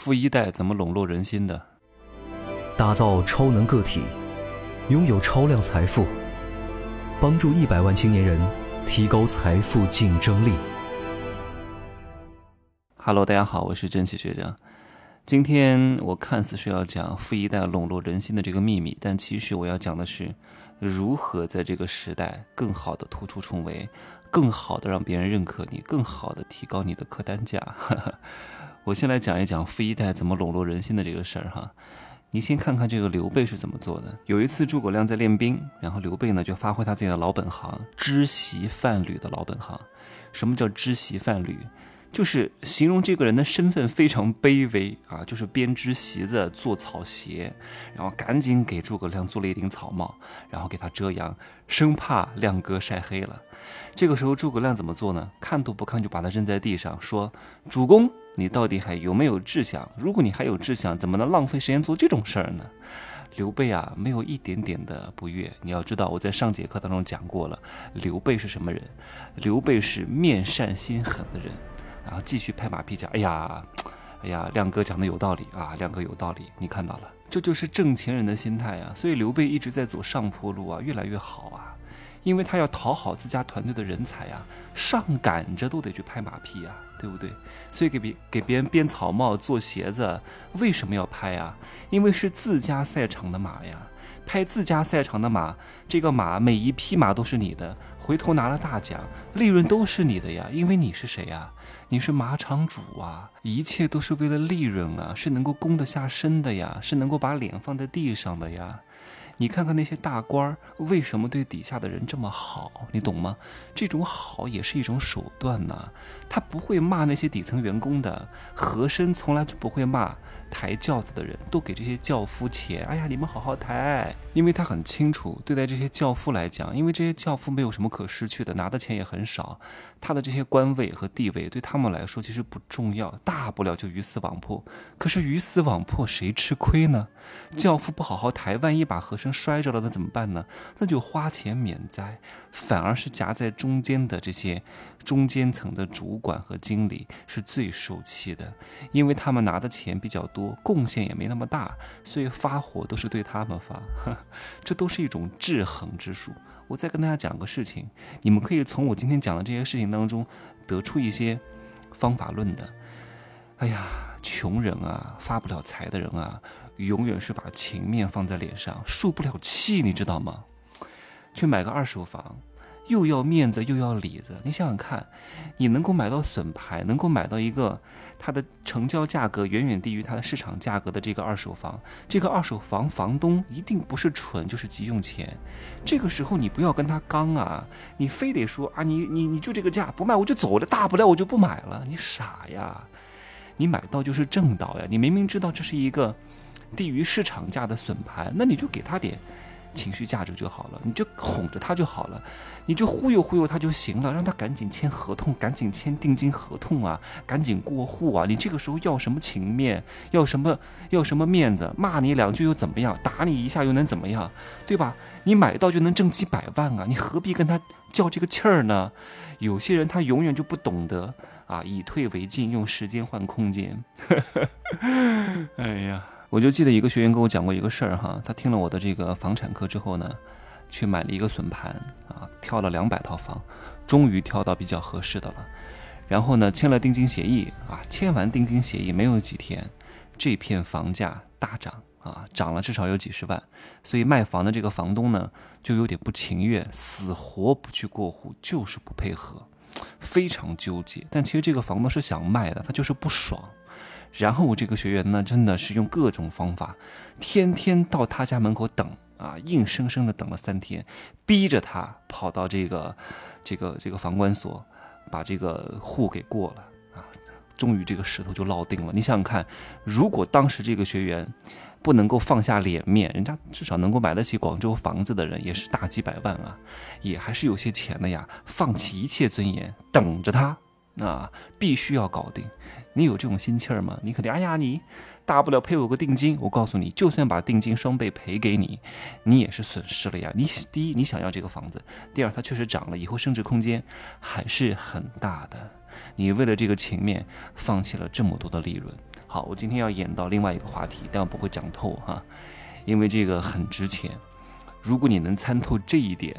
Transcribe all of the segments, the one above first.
富一代怎么笼络人心的？打造超能个体，拥有超量财富，帮助一百万青年人提高财富竞争力。Hello，大家好，我是真奇学长。今天我看似是要讲富一代笼络人心的这个秘密，但其实我要讲的是如何在这个时代更好的突出重围，更好的让别人认可你，更好的提高你的客单价。我先来讲一讲富一代怎么笼络人心的这个事儿哈。你先看看这个刘备是怎么做的。有一次诸葛亮在练兵，然后刘备呢就发挥他自己的老本行，织席贩履的老本行。什么叫织席贩履？就是形容这个人的身份非常卑微啊，就是编织席子、做草鞋，然后赶紧给诸葛亮做了一顶草帽，然后给他遮阳，生怕亮哥晒黑了。这个时候诸葛亮怎么做呢？看都不看就把他扔在地上，说：“主公，你到底还有没有志向？如果你还有志向，怎么能浪费时间做这种事儿呢？”刘备啊，没有一点点的不悦。你要知道，我在上节课当中讲过了，刘备是什么人？刘备是面善心狠的人。然后继续拍马屁讲：“哎呀，哎呀，亮哥讲的有道理啊，亮哥有道理，你看到了，这就是挣钱人的心态啊。所以刘备一直在走上坡路啊，越来越好啊，因为他要讨好自家团队的人才呀，上赶着都得去拍马屁呀，对不对？所以给别给别人编草帽、做鞋子，为什么要拍啊？因为是自家赛场的马呀。”拍自家赛场的马，这个马每一匹马都是你的，回头拿了大奖，利润都是你的呀，因为你是谁呀？你是马场主啊，一切都是为了利润啊，是能够攻得下身的呀，是能够把脸放在地上的呀。你看看那些大官儿为什么对底下的人这么好，你懂吗？这种好也是一种手段呐。他不会骂那些底层员工的，和珅从来就不会骂抬轿子的人，都给这些轿夫钱。哎呀，你们好好抬，因为他很清楚，对待这些轿夫来讲，因为这些轿夫没有什么可失去的，拿的钱也很少，他的这些官位和地位对他们来说其实不重要，大不了就鱼死网破。可是鱼死网破，谁吃亏呢？轿夫不好好抬，万一把和珅摔着了，那怎么办呢？那就花钱免灾，反而是夹在中间的这些中间层的主管和经理是最受气的，因为他们拿的钱比较多，贡献也没那么大，所以发火都是对他们发，这都是一种制衡之术。我再跟大家讲个事情，你们可以从我今天讲的这些事情当中得出一些方法论的。哎呀，穷人啊，发不了财的人啊。永远是把情面放在脸上，受不了气，你知道吗？去买个二手房，又要面子又要里子。你想想看，你能够买到笋牌，能够买到一个它的成交价格远远低于它的市场价格的这个二手房，这个二手房房东一定不是蠢就是急用钱。这个时候你不要跟他刚啊，你非得说啊，你你你就这个价不卖我就走了，大不了我就不买了。你傻呀？你买到就是正道呀！你明明知道这是一个。低于市场价的损盘，那你就给他点情绪价值就好了，你就哄着他就好了，你就忽悠忽悠他就行了，让他赶紧签合同，赶紧签定金合同啊，赶紧过户啊！你这个时候要什么情面，要什么要什么面子？骂你两句又怎么样？打你一下又能怎么样？对吧？你买到就能挣几百万啊！你何必跟他较这个气儿呢？有些人他永远就不懂得啊，以退为进，用时间换空间。哎呀！我就记得一个学员跟我讲过一个事儿哈，他听了我的这个房产课之后呢，去买了一个笋盘啊，挑了两百套房，终于挑到比较合适的了，然后呢签了定金协议啊，签完定金协议没有几天，这片房价大涨啊，涨了至少有几十万，所以卖房的这个房东呢就有点不情愿，死活不去过户，就是不配合，非常纠结。但其实这个房东是想卖的，他就是不爽。然后我这个学员呢，真的是用各种方法，天天到他家门口等啊，硬生生的等了三天，逼着他跑到这个这个这个房管所，把这个户给过了，终于这个石头就落定了。你想想看，如果当时这个学员不能够放下脸面，人家至少能够买得起广州房子的人也是大几百万啊，也还是有些钱的呀，放弃一切尊严，等着他。啊，必须要搞定，你有这种心气儿吗？你肯定，哎呀，你大不了赔我个定金。我告诉你，就算把定金双倍赔给你，你也是损失了呀。你第一，你想要这个房子；第二，它确实涨了，以后升值空间还是很大的。你为了这个情面，放弃了这么多的利润。好，我今天要演到另外一个话题，但我不会讲透哈，因为这个很值钱。如果你能参透这一点，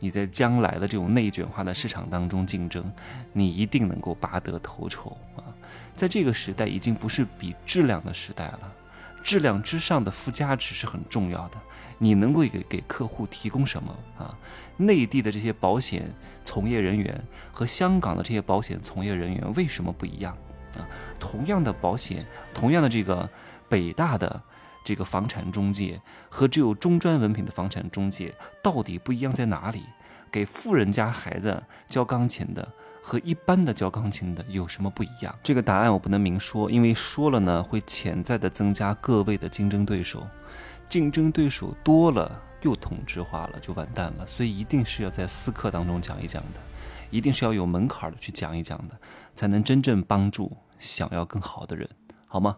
你在将来的这种内卷化的市场当中竞争，你一定能够拔得头筹啊！在这个时代，已经不是比质量的时代了，质量之上的附加值是很重要的。你能够给给客户提供什么啊？内地的这些保险从业人员和香港的这些保险从业人员为什么不一样啊？同样的保险，同样的这个北大的。这个房产中介和只有中专文凭的房产中介到底不一样在哪里？给富人家孩子教钢琴的和一般的教钢琴的有什么不一样？这个答案我不能明说，因为说了呢会潜在的增加各位的竞争对手，竞争对手多了又同质化了就完蛋了。所以一定是要在私课当中讲一讲的，一定是要有门槛的去讲一讲的，才能真正帮助想要更好的人，好吗？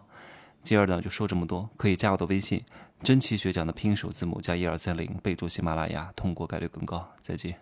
今儿呢就说这么多，可以加我的微信，真奇学长的拼音首字母加一二三零，备注喜马拉雅，通过概率更高。再见。